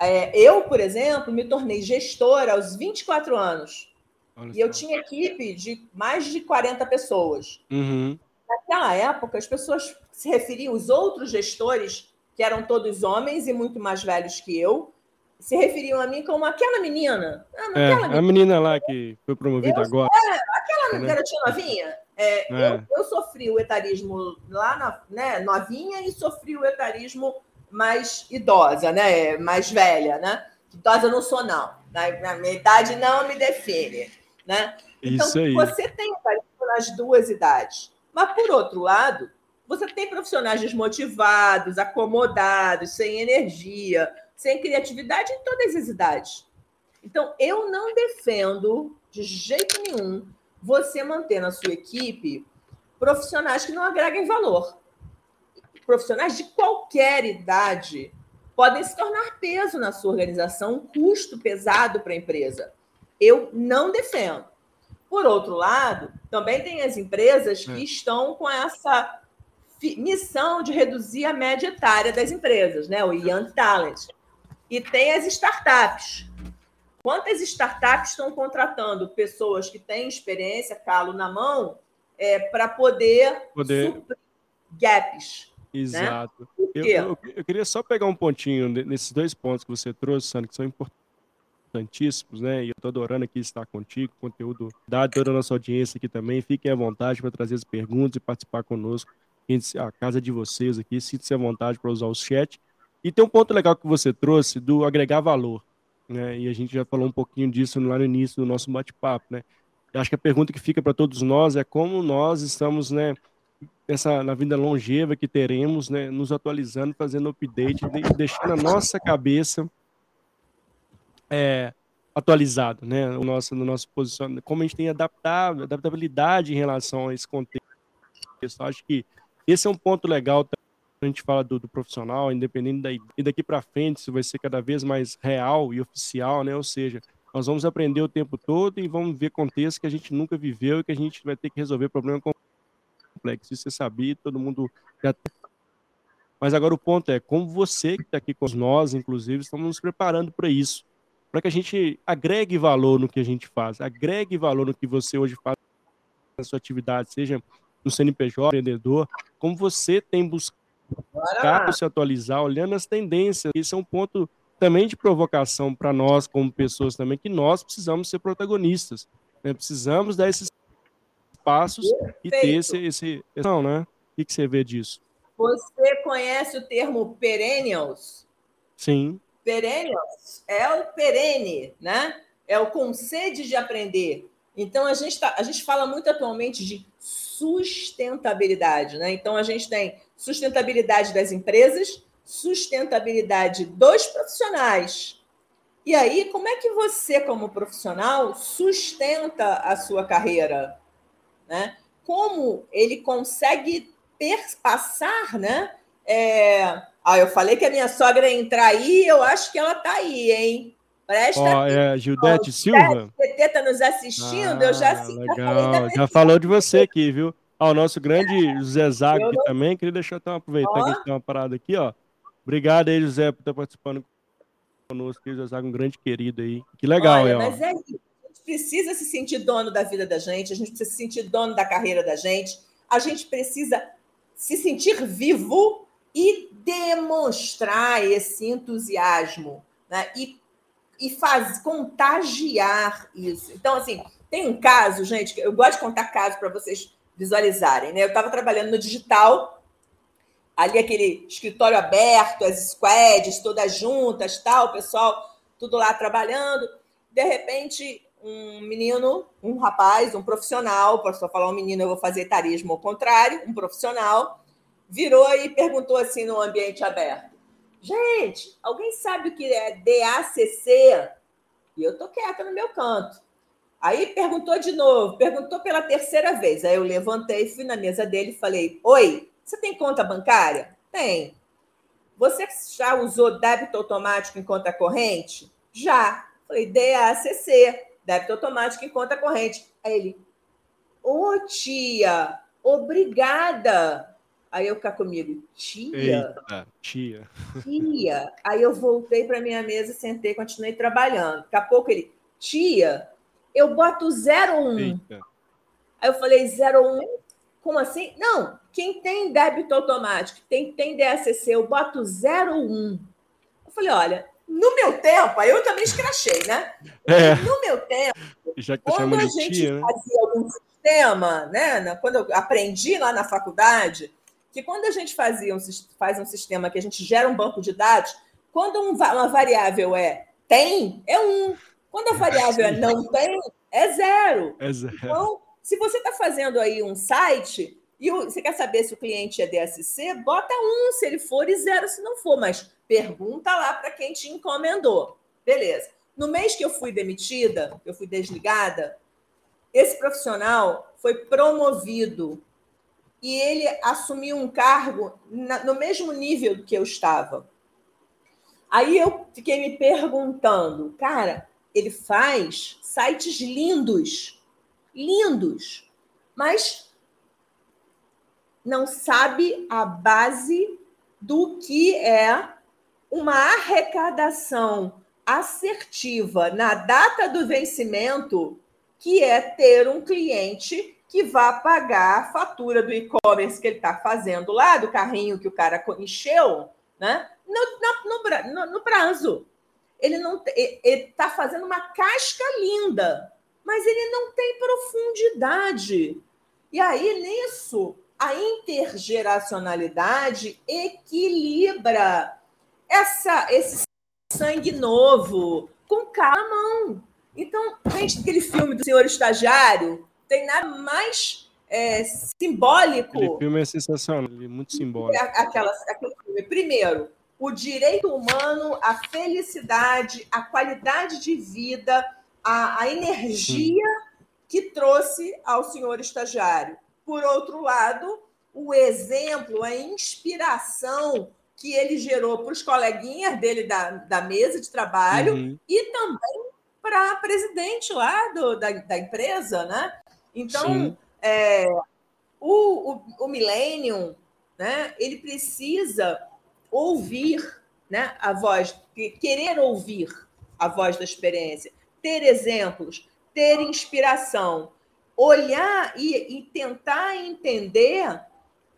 É, eu, por exemplo, me tornei gestora aos 24 anos. Olha e eu tinha equipe de mais de 40 pessoas. Uhum. Naquela época, as pessoas se referiam, os outros gestores, que eram todos homens e muito mais velhos que eu, se referiam a mim como aquela menina. Ah, é, menina. A menina lá que foi promovida eu, agora. É, aquela né? garotinha novinha. É, é. Eu, eu, sofri o etarismo lá na, né, novinha e sofri o etarismo mais idosa, né? Mais velha, né? Idosa eu não sou, não. Na, na minha idade não me define. Né? Então, você tem nas duas idades. Mas, por outro lado, você tem profissionais desmotivados, acomodados, sem energia, sem criatividade em todas as idades. Então, eu não defendo de jeito nenhum você manter na sua equipe profissionais que não agreguem valor profissionais de qualquer idade podem se tornar peso na sua organização, um custo pesado para a empresa. Eu não defendo. Por outro lado, também tem as empresas que é. estão com essa missão de reduzir a média etária das empresas, né? o Young Talent. E tem as startups. Quantas startups estão contratando pessoas que têm experiência, calo na mão, é, para poder, poder suprir gaps? Né? Exato. Né? Eu, eu, eu, queria só pegar um pontinho nesses dois pontos que você trouxe, Sandro, que são importantíssimos, né? E eu estou adorando aqui estar contigo, conteúdo da toda a nossa audiência aqui também. Fiquem à vontade para trazer as perguntas e participar conosco. A casa de vocês aqui, sinta-se à vontade para usar o chat. E tem um ponto legal que você trouxe do agregar valor, né? E a gente já falou um pouquinho disso lá no início do nosso bate-papo, né? Eu acho que a pergunta que fica para todos nós é como nós estamos, né? essa na vida longeva que teremos, né, nos atualizando, fazendo update, deixando a nossa cabeça é, atualizado, né, o nosso, no nosso posicionamento, como a gente tem adaptabilidade em relação a esse contexto. Acho que esse é um ponto legal a gente fala do, do profissional, independente da e daqui para frente isso vai ser cada vez mais real e oficial, né? Ou seja, nós vamos aprender o tempo todo e vamos ver contextos que a gente nunca viveu e que a gente vai ter que resolver problema com complexo. Isso você sabia, todo mundo já Mas agora o ponto é, como você que está aqui com nós, inclusive, estamos nos preparando para isso. Para que a gente agregue valor no que a gente faz, agregue valor no que você hoje faz na sua atividade, seja no CNPJ, vendedor, como você tem buscado se atualizar, olhando as tendências. Esse é um ponto também de provocação para nós, como pessoas também, que nós precisamos ser protagonistas. Né? Precisamos dar esses passos Perfeito. e ter esse, esse não, né? O que você vê disso? Você conhece o termo perennials? Sim. Perennials é o perene, né? É o com sede de aprender. Então a gente tá, a gente fala muito atualmente de sustentabilidade, né? Então a gente tem sustentabilidade das empresas, sustentabilidade dos profissionais. E aí, como é que você, como profissional, sustenta a sua carreira? né? Como ele consegue passar, né? É... Ah, eu falei que a minha sogra ia entrar aí, eu acho que ela está aí, hein? Presta oh, é Gildete Silva. O PT está nos assistindo, ah, eu já sim, legal. Já falou de você aqui, viu? Ah, o nosso grande José Zago aqui também. Queria deixar então aproveitar oh. que a gente tem uma parada aqui, ó. Obrigado aí, José, por estar participando conosco. José Zago, um grande querido aí. Que legal, Olha, ó. Mas é isso precisa se sentir dono da vida da gente, a gente precisa se sentir dono da carreira da gente, a gente precisa se sentir vivo e demonstrar esse entusiasmo, né? E, e faz, contagiar isso. Então, assim, tem um caso, gente, eu gosto de contar casos para vocês visualizarem, né? Eu estava trabalhando no digital, ali aquele escritório aberto, as squads todas juntas, tal, o pessoal tudo lá trabalhando. De repente, um menino, um rapaz, um profissional, posso falar um menino, eu vou fazer etarismo ao contrário, um profissional, virou e perguntou assim no ambiente aberto: Gente, alguém sabe o que é DACC? E eu tô quieta no meu canto. Aí perguntou de novo, perguntou pela terceira vez. Aí eu levantei, fui na mesa dele e falei: Oi, você tem conta bancária? Tem. você já usou débito automático em conta corrente? Já. Falei, DACC, débito automático em conta corrente. Aí ele, ô oh, tia, obrigada. Aí eu ficar comigo, tia? Eita, tia. Tia. Aí eu voltei para minha mesa, sentei, continuei trabalhando. Daqui a pouco ele, tia, eu boto 01. Eita. Aí eu falei, 01? Como assim? Não, quem tem débito automático, quem tem DSC, eu boto 01. Eu falei, olha, no meu tempo, aí eu também escrachei, né? [laughs] É. No meu tempo, que quando a gente tia, né? fazia algum sistema, né? Quando eu aprendi lá na faculdade, que quando a gente fazia um, faz um sistema que a gente gera um banco de dados, quando um, uma variável é tem, é um. Quando a variável é não tem, é zero. É zero. Então, se você está fazendo aí um site e você quer saber se o cliente é DSC, bota um se ele for e zero se não for, mas pergunta lá para quem te encomendou. Beleza. No mês que eu fui demitida, eu fui desligada, esse profissional foi promovido e ele assumiu um cargo no mesmo nível que eu estava. Aí eu fiquei me perguntando, cara, ele faz sites lindos lindos, mas não sabe a base do que é uma arrecadação assertiva na data do vencimento, que é ter um cliente que vá pagar a fatura do e-commerce que ele está fazendo lá, do carrinho que o cara encheu, né? No, no, no prazo. Ele não está fazendo uma casca linda mas ele não tem profundidade. E aí, nisso, a intergeracionalidade equilibra essa, esse sangue novo com cada mão. Então, gente, aquele filme do Senhor Estagiário, tem nada mais é, simbólico. Aquele filme é sensacional, é muito simbólico. Aquela, aquele filme. Primeiro, o direito humano, a felicidade, a qualidade de vida a, a energia que trouxe ao senhor estagiário. Por outro lado, o exemplo, a inspiração que ele gerou para os coleguinhas dele da, da mesa de trabalho uhum. e também para a presidente lá do, da, da empresa, né? Então, é, o, o, o Millennium, né, ele precisa ouvir né, a voz, querer ouvir a voz da experiência ter exemplos, ter inspiração, olhar e, e tentar entender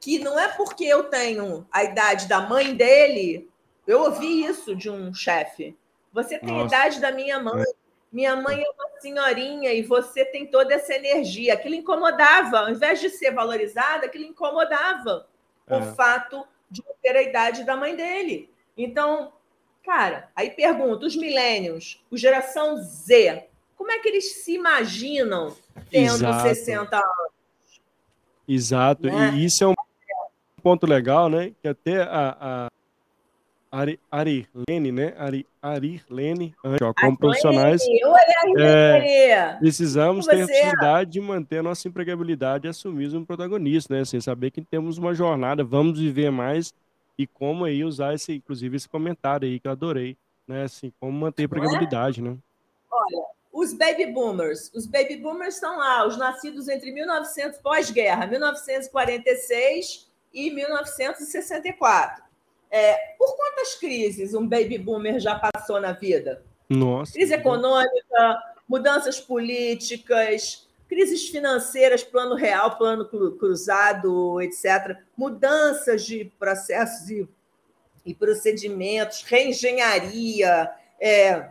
que não é porque eu tenho a idade da mãe dele. Eu ouvi isso de um chefe. Você tem Nossa. a idade da minha mãe. Minha mãe é uma senhorinha e você tem toda essa energia. Aquilo incomodava. Ao invés de ser valorizada, aquilo incomodava é. o fato de ter a idade da mãe dele. Então, Cara, aí pergunta, os milênios, o geração Z, como é que eles se imaginam tendo Exato. 60 anos? Exato, né? e isso é um ponto legal, né? Que até a, a Ari, Arilene, né? Ari, Arilene, ó, como profissionais, é, precisamos ter a possibilidade de manter a nossa empregabilidade e assumir um protagonista, né? Sem saber que temos uma jornada, vamos viver mais e como aí usar esse, inclusive esse comentário aí que eu adorei, né? Assim, como manter a empregabilidade, né? Olha, os baby boomers, os baby boomers estão lá, os nascidos entre 1900 pós-guerra, 1946 e 1964. É, por quantas crises um baby boomer já passou na vida? Nossa. Crise econômica, mudanças políticas, crises financeiras, plano real, plano cruzado, etc., mudanças de processos e, e procedimentos, reengenharia, é,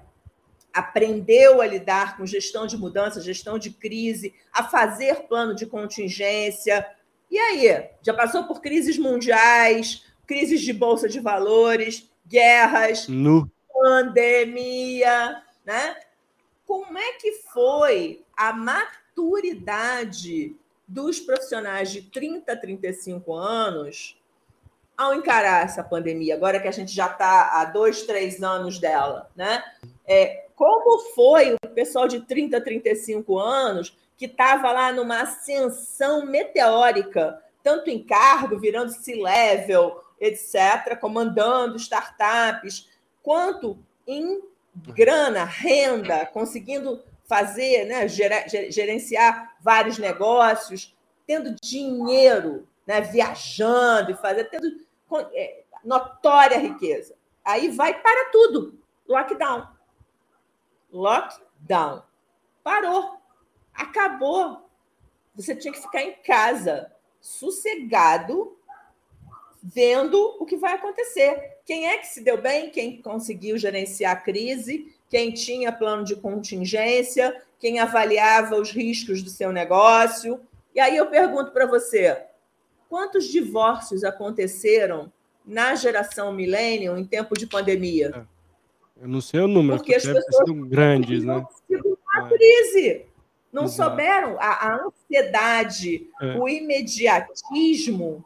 aprendeu a lidar com gestão de mudança, gestão de crise, a fazer plano de contingência. E aí? Já passou por crises mundiais, crises de bolsa de valores, guerras, no. pandemia, né? Como é que foi a maturidade dos profissionais de 30 a 35 anos ao encarar essa pandemia, agora que a gente já está há dois, três anos dela, né? É, como foi o pessoal de 30 a 35 anos que estava lá numa ascensão meteórica, tanto em cargo, virando C-level, etc., comandando startups, quanto em grana, renda, conseguindo fazer, né, gerenciar vários negócios, tendo dinheiro, né, viajando e fazer, tendo é, notória riqueza. Aí vai para tudo. Lockdown. Lockdown. Parou. Acabou. Você tinha que ficar em casa, sossegado, vendo o que vai acontecer. Quem é que se deu bem? Quem conseguiu gerenciar a crise? Quem tinha plano de contingência? Quem avaliava os riscos do seu negócio? E aí eu pergunto para você: quantos divórcios aconteceram na geração millennium em tempo de pandemia? É, eu não sei o número, porque as pessoas grandes, né? A é. crise. Não Exato. souberam a, a ansiedade, é. o imediatismo,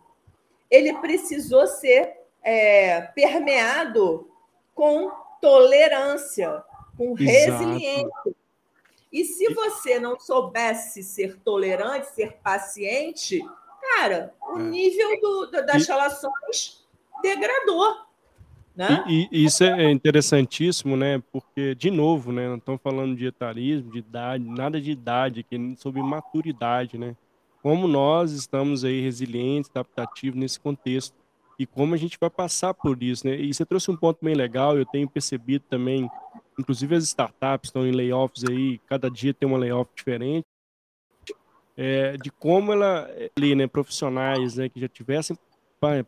ele precisou ser é, permeado com tolerância, com resiliência. E se você não soubesse ser tolerante, ser paciente, cara, o é. nível do, das relações degradou. Né? E, e, isso é interessantíssimo, né? Porque, de novo, né? Não estamos falando de etarismo, de idade, nada de idade aqui, sobre maturidade, né? Como nós estamos aí resilientes, adaptativos nesse contexto e como a gente vai passar por isso, né? E você trouxe um ponto bem legal, eu tenho percebido também, inclusive as startups estão em layoffs aí, cada dia tem uma layoff diferente, é, de como ela, ali, né, profissionais, né, que já tivessem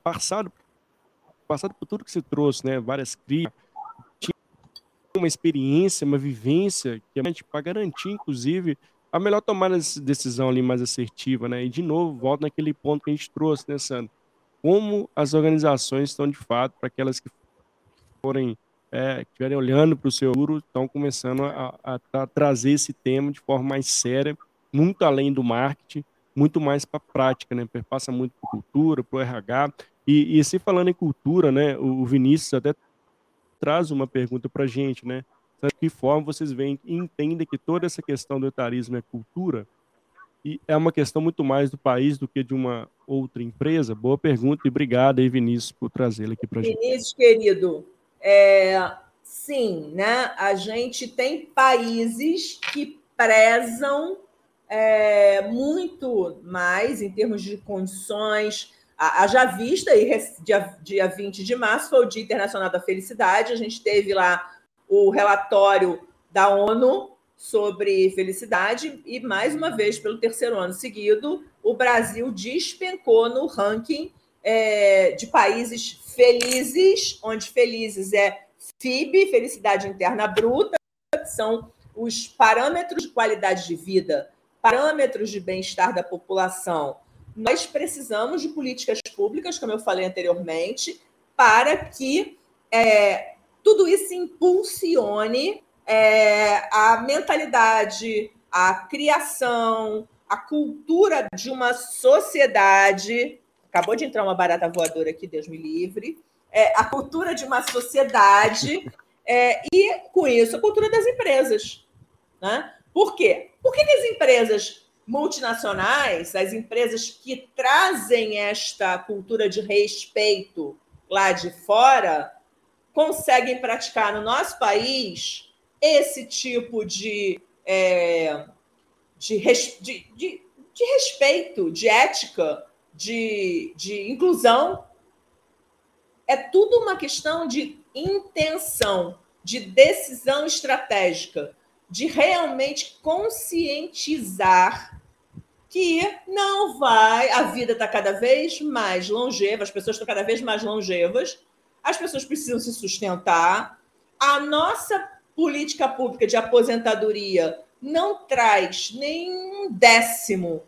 passado passado por tudo que você trouxe, né? Várias crises, tinha uma experiência, uma vivência que a gente para garantir, inclusive, a melhor tomada de decisão ali mais assertiva, né? E de novo, volta naquele ponto que a gente trouxe, né, Sandro? Como as organizações estão de fato para aquelas que forem é, estiverem olhando para o seu futuro, estão começando a, a, a, trazer esse tema de forma mais séria, muito além do marketing, muito mais para a prática, né? Passa muito para cultura, para o RH, e, e se falando em cultura, né, o Vinícius até traz uma pergunta para a gente, né? De que forma vocês veem e entendem que toda essa questão do etarismo é cultura? E é uma questão muito mais do país do que de uma outra empresa? Boa pergunta e obrigado aí, Vinícius, por trazê-la aqui para a gente. Vinícius, querido, é, sim, né? A gente tem países que prezam é, muito mais em termos de condições Haja vista, e dia, dia 20 de março foi o Dia Internacional da Felicidade, a gente teve lá o relatório da ONU sobre felicidade, e mais uma vez, pelo terceiro ano seguido, o Brasil despencou no ranking é, de países felizes, onde felizes é FIB, Felicidade Interna Bruta, que são os parâmetros de qualidade de vida, parâmetros de bem-estar da população. Nós precisamos de políticas públicas, como eu falei anteriormente, para que é, tudo isso impulsione é, a mentalidade, a criação, a cultura de uma sociedade. Acabou de entrar uma barata voadora aqui, Deus me livre. É, a cultura de uma sociedade [laughs] é, e, com isso, a cultura das empresas. Né? Por quê? Por que, que as empresas multinacionais, as empresas que trazem esta cultura de respeito lá de fora, conseguem praticar no nosso país esse tipo de, é, de, de, de, de, respeito, de ética, de, de inclusão. É tudo uma questão de intenção, de decisão estratégica, de realmente conscientizar que não vai, a vida está cada vez mais longeva, as pessoas estão cada vez mais longevas, as pessoas precisam se sustentar. A nossa política pública de aposentadoria não traz nem um décimo.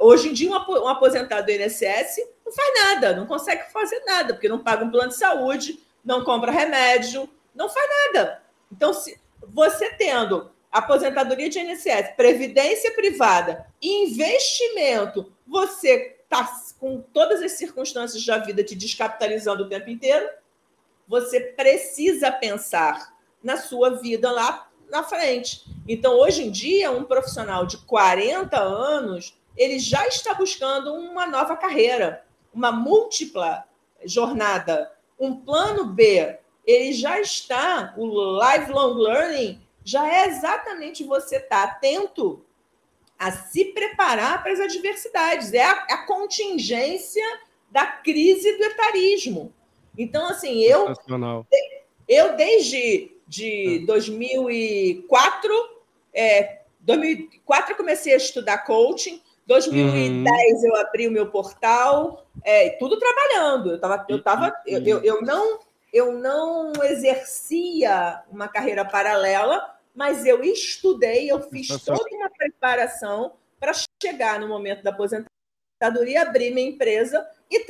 Hoje em dia, um aposentado do INSS não faz nada, não consegue fazer nada, porque não paga um plano de saúde, não compra remédio, não faz nada. Então, se você tendo aposentadoria de INSS, previdência privada, investimento, você está com todas as circunstâncias da vida te descapitalizando o tempo inteiro, você precisa pensar na sua vida lá na frente. Então, hoje em dia, um profissional de 40 anos, ele já está buscando uma nova carreira, uma múltipla jornada um plano B, ele já está, o lifelong learning já é exatamente você estar tá atento a se preparar para as adversidades, é a, a contingência da crise do etarismo. Então, assim, eu, eu desde de 2004, é, 2004 eu comecei a estudar coaching, 2010 uhum. eu abri o meu portal, é, tudo trabalhando. Eu tava, eu tava, eu, eu, eu, não, eu não exercia uma carreira paralela, mas eu estudei, eu fiz toda uma preparação para chegar no momento da aposentadoria, abrir minha empresa e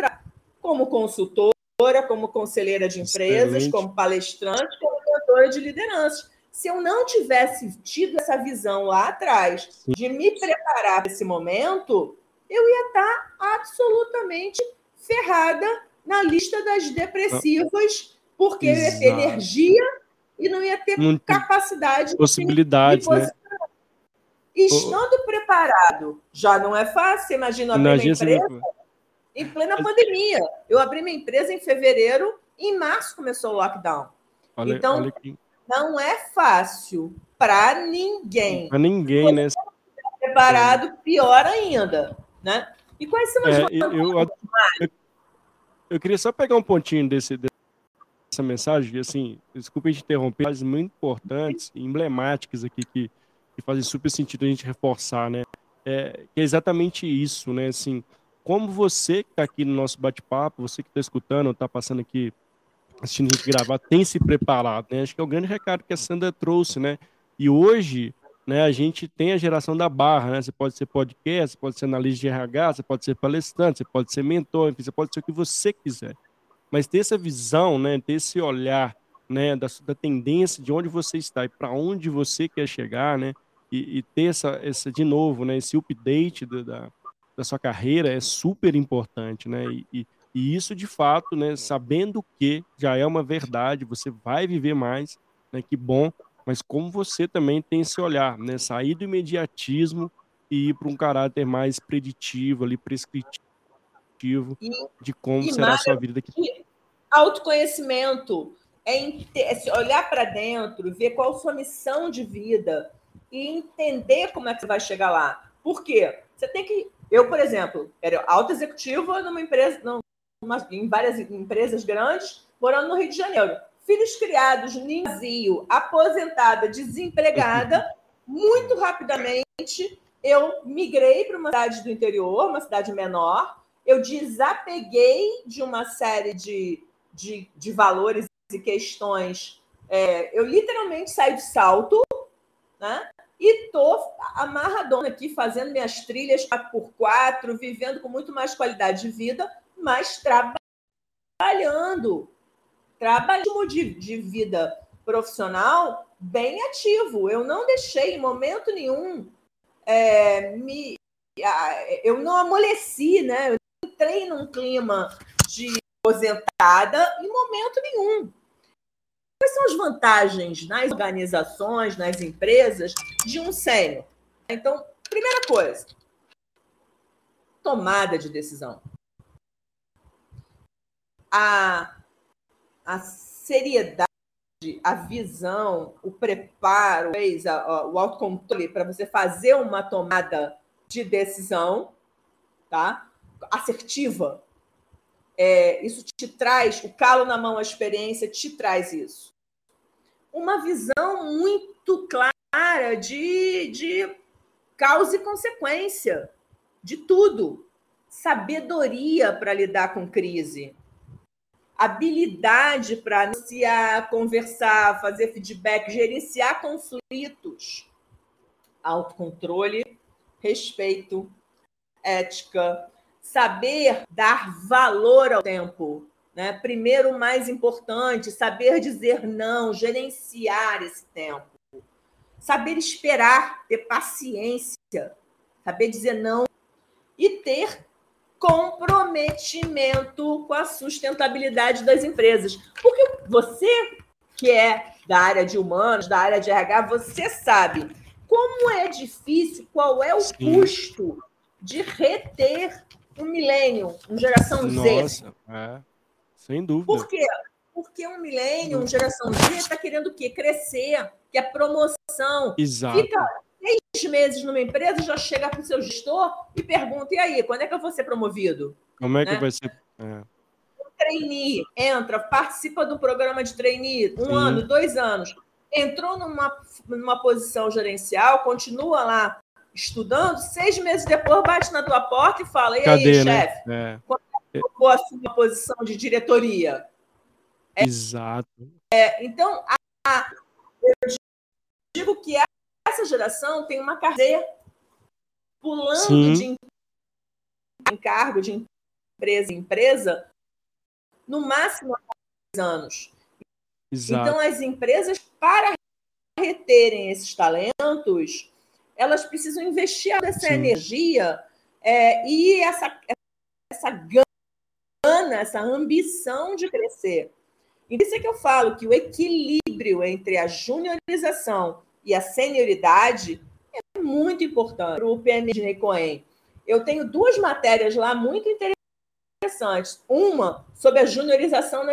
como consultora, como conselheira de empresas, Excelente. como palestrante, como mentora de liderança se eu não tivesse tido essa visão lá atrás de me preparar para esse momento, eu ia estar absolutamente ferrada na lista das depressivas, porque Exato. eu ia ter energia e não ia ter Muito capacidade possibilidades, de, de né? Estando oh. preparado, já não é fácil. Imagina abrir minha empresa em plena pandemia. Eu abri minha empresa em fevereiro, e em março começou o lockdown. Olha, então, olha que não é fácil para ninguém. Para ninguém, né? Preparado, pior ainda, né? E quais são as é, eu, eu, eu, queria só pegar um pontinho desse, dessa mensagem, assim, desculpe te interromper, mas muito importantes, emblemáticas aqui que, que fazem super sentido a gente reforçar, né? É, que é exatamente isso, né? Assim, como você que está aqui no nosso bate-papo, você que está escutando, está passando aqui assistindo a gente gravar, tem se preparado, né? Acho que é o grande recado que a Sandra trouxe, né? E hoje, né, a gente tem a geração da barra, né? Você pode ser podcast, você pode ser analista de RH, você pode ser palestrante, você pode ser mentor, enfim, você pode ser o que você quiser. Mas ter essa visão, né, ter esse olhar, né, da, da tendência de onde você está e para onde você quer chegar, né? E, e, ter essa, essa, de novo, né, esse update da, da, da sua carreira é super importante, né? E, e e isso, de fato, né, sabendo que já é uma verdade, você vai viver mais, né, que bom, mas como você também tem esse olhar, né, sair do imediatismo e ir para um caráter mais preditivo, ali, prescritivo e, de como será a sua vida daqui. Autoconhecimento é, é olhar para dentro, ver qual a sua missão de vida e entender como é que você vai chegar lá. Por quê? Você tem que. Eu, por exemplo, era alta executiva numa empresa, não, em várias empresas grandes, morando no Rio de Janeiro. Filhos criados, ninho vazio, aposentada, desempregada, [laughs] muito rapidamente eu migrei para uma cidade do interior, uma cidade menor. Eu desapeguei de uma série de, de, de valores e questões. É, eu literalmente saí de salto, né? E tô amarradona aqui, fazendo minhas trilhas 4x4, vivendo com muito mais qualidade de vida, mas trabalhando, trabalho de, de vida profissional bem ativo. Eu não deixei em momento nenhum é, me. Eu não amoleci, né? Entrei num clima de aposentada em momento nenhum. Quais são as vantagens nas organizações, nas empresas, de um sênior? Então, primeira coisa, tomada de decisão a, a seriedade, a visão, o preparo, o autocontrole para você fazer uma tomada de decisão, tá? Assertiva. É, isso te traz, o calo na mão, a experiência te traz isso. Uma visão muito clara de, de causa e consequência de tudo. Sabedoria para lidar com crise habilidade para anunciar, conversar, fazer feedback, gerenciar conflitos, autocontrole, respeito, ética, saber dar valor ao tempo. Né? Primeiro, o mais importante, saber dizer não, gerenciar esse tempo. Saber esperar, ter paciência, saber dizer não e ter comprometimento com a sustentabilidade das empresas. Porque você que é da área de humanos, da área de RH, você sabe como é difícil, qual é o Sim. custo de reter um milênio, uma geração Nossa, Z. É. Sem dúvida. Por quê? Porque um milênio, uma geração Z, está querendo o quê? Crescer, que é promoção. Exato. Fica seis meses numa empresa, já chega para o seu gestor e pergunta: e aí, quando é que eu vou ser promovido? Como é que né? vai ser? É. Um trainee entra, participa do programa de trainee, um Sim. ano, dois anos, entrou numa, numa posição gerencial, continua lá estudando, seis meses depois bate na tua porta e fala: e Cadê, aí, né? chefe? É. Quando é que eu assumir uma posição de diretoria? É, Exato. É, então, a, a, eu digo que essa geração tem uma carreira pulando Sim. de encargo de empresa em empresa, no máximo há 10 anos. Exato. Então, as empresas, para reterem esses talentos, elas precisam investir essa Sim. energia é, e essa, essa gana, essa ambição de crescer. E isso é que eu falo que o equilíbrio entre a juniorização e a senioridade é muito importante para o PNG Coen. Eu tenho duas matérias lá muito interessantes. Uma sobre a juniorização,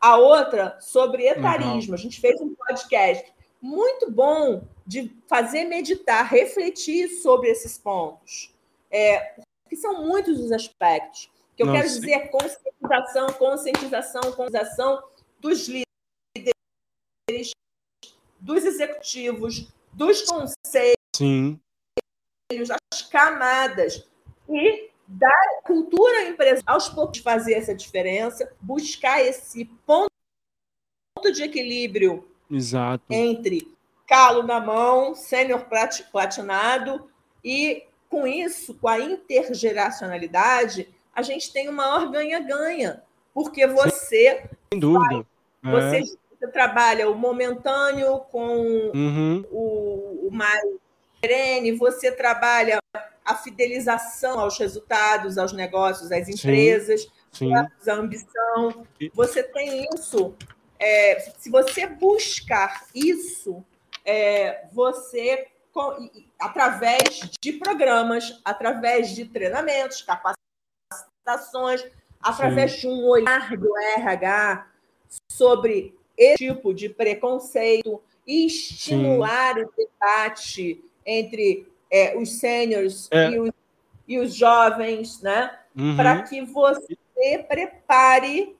a outra sobre etarismo. Uhum. A gente fez um podcast muito bom de fazer meditar, refletir sobre esses pontos. É, que são muitos os aspectos. que eu Nossa. quero dizer é conscientização, conscientização, conscientização dos líderes, dos executivos, dos conselhos, Sim. as camadas e da cultura empresarial aos poucos fazer essa diferença, buscar esse ponto de equilíbrio Exato. entre calo na mão, sênior platinado, e com isso, com a intergeracionalidade, a gente tem o maior ganha-ganha, porque você. Sem dúvida. Vai, você, é. você, trabalha o momentâneo com uhum. o, o mais perene, você trabalha a fidelização aos resultados, aos negócios, às empresas, Sim. Sim. a ambição. Você tem isso é, se você buscar isso, é, você, através de programas, através de treinamentos, capacitações, através Sim. de um olhar do RH sobre esse tipo de preconceito, e estimular Sim. o debate entre é, os sêniores é. e, os, e os jovens, né? Uhum. Para que você prepare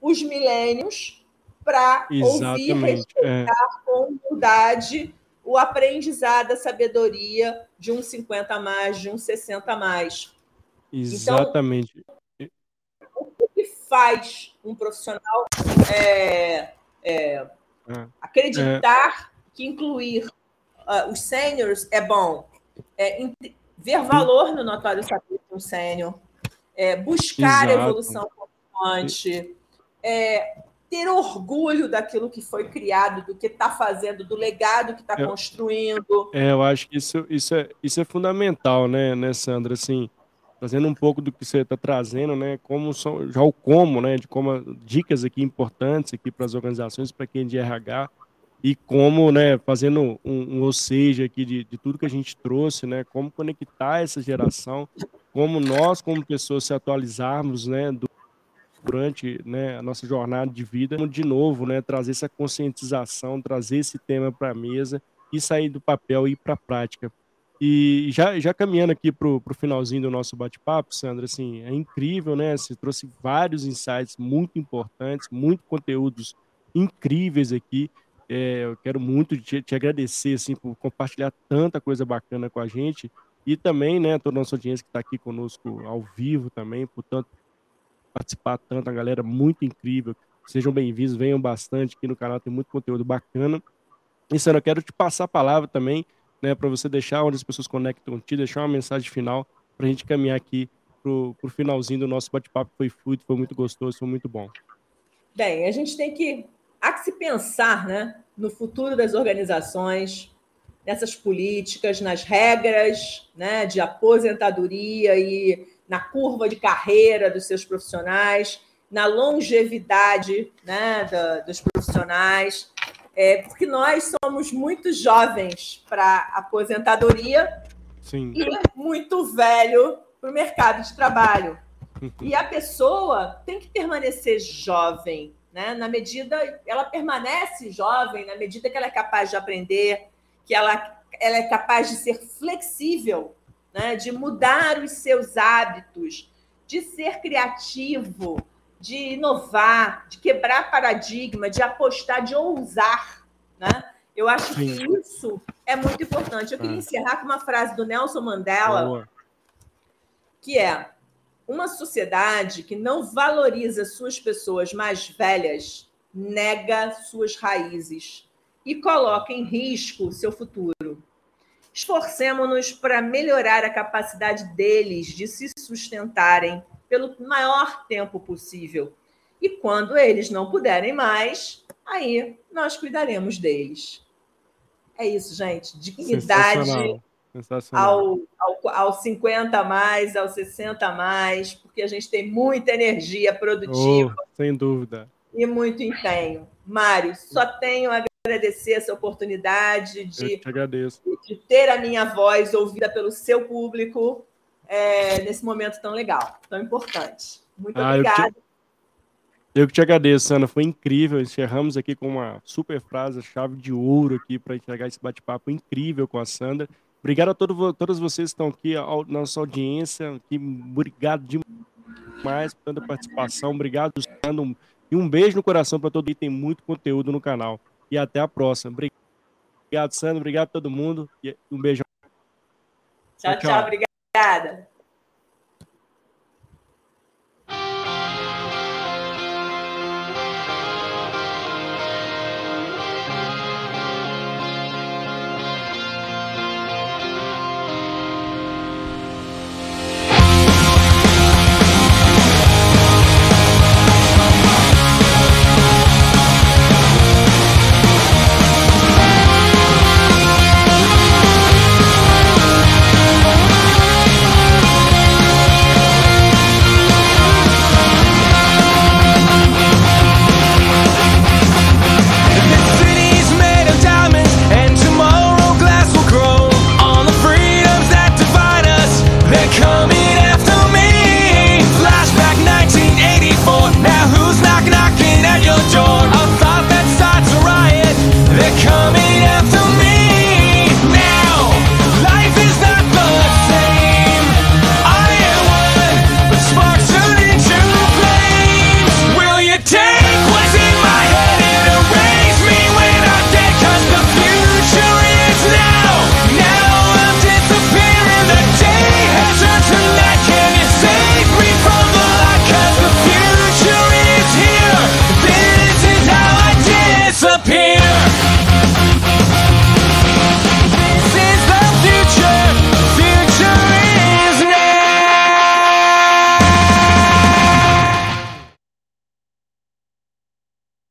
os milênios para ouvir, respeitar é. com humildade o aprendizado, a sabedoria de um 50 a mais, de um 60 a mais. Exatamente. Então, o que faz um profissional é, é, é. acreditar que incluir uh, os sêniores é bom? É, ver valor no notório saber de um sênior, é, buscar Exato. a evolução constante, é, ter orgulho daquilo que foi criado, do que está fazendo, do legado que está construindo. É, eu acho que isso, isso, é, isso é fundamental, né, né, Sandra? Assim, trazendo um pouco do que você está trazendo, né? Como são, já o como, né? De como dicas aqui importantes aqui para as organizações, para quem é de RH e como, né? Fazendo um, um ou seja aqui de, de tudo que a gente trouxe, né? Como conectar essa geração, como nós, como pessoas, se atualizarmos, né? Do, durante né, a nossa jornada de vida, de novo, né, trazer essa conscientização, trazer esse tema para a mesa e sair do papel e ir para a prática. E já, já caminhando aqui para o finalzinho do nosso bate-papo, Sandra, assim, é incrível, né? Você trouxe vários insights muito importantes, muito conteúdos incríveis aqui. É, eu quero muito te, te, agradecer assim, por compartilhar tanta coisa bacana com a gente e também, né, toda a nossa audiência que está aqui conosco ao vivo também, por tanto, participar tanto, a galera muito incrível. Sejam bem-vindos, venham bastante aqui no canal, tem muito conteúdo bacana. E, Sandra, eu quero te passar a palavra também, né, para você deixar onde as pessoas conectam contigo, deixar uma mensagem final para a gente caminhar aqui para o finalzinho do nosso bate-papo. Foi fluido, foi muito gostoso, foi muito bom. Bem, a gente tem que, há que se pensar né, no futuro das organizações, nessas políticas, nas regras né, de aposentadoria e na curva de carreira dos seus profissionais, na longevidade né, da, dos profissionais, é, porque nós somos muito jovens para aposentadoria Sim. e muito velho para o mercado de trabalho. E a pessoa tem que permanecer jovem, né? Na medida ela permanece jovem na medida que ela é capaz de aprender, que ela, ela é capaz de ser flexível, né? De mudar os seus hábitos, de ser criativo, de inovar, de quebrar paradigma, de apostar, de ousar, né? Eu acho que isso é muito importante. Eu queria é. encerrar com uma frase do Nelson Mandela, que é: uma sociedade que não valoriza suas pessoas mais velhas nega suas raízes e coloca em risco seu futuro. Esforcemos-nos para melhorar a capacidade deles de se sustentarem pelo maior tempo possível. E quando eles não puderem mais, aí nós cuidaremos deles. É isso, gente. Dignidade ao, ao, aos 50 a mais, aos 60 a mais, porque a gente tem muita energia produtiva. Oh, sem dúvida. E muito empenho. Mário, só tenho a agradecer essa oportunidade de, de ter a minha voz ouvida pelo seu público é, nesse momento tão legal, tão importante. Muito ah, obrigada. Eu que te agradeço, Ana. Foi incrível. Encerramos aqui com uma super frase, chave de ouro aqui para entregar esse bate-papo incrível com a Sandra. Obrigado a todo, todos vocês que estão aqui, a nossa audiência. Aqui, obrigado demais por tanta participação. Obrigado, Sandra. E um beijo no coração para todo mundo. Tem muito conteúdo no canal. E até a próxima. Obrigado, Sandra. Obrigado a todo mundo. E um beijo. Tchau, tchau. tchau. Obrigada.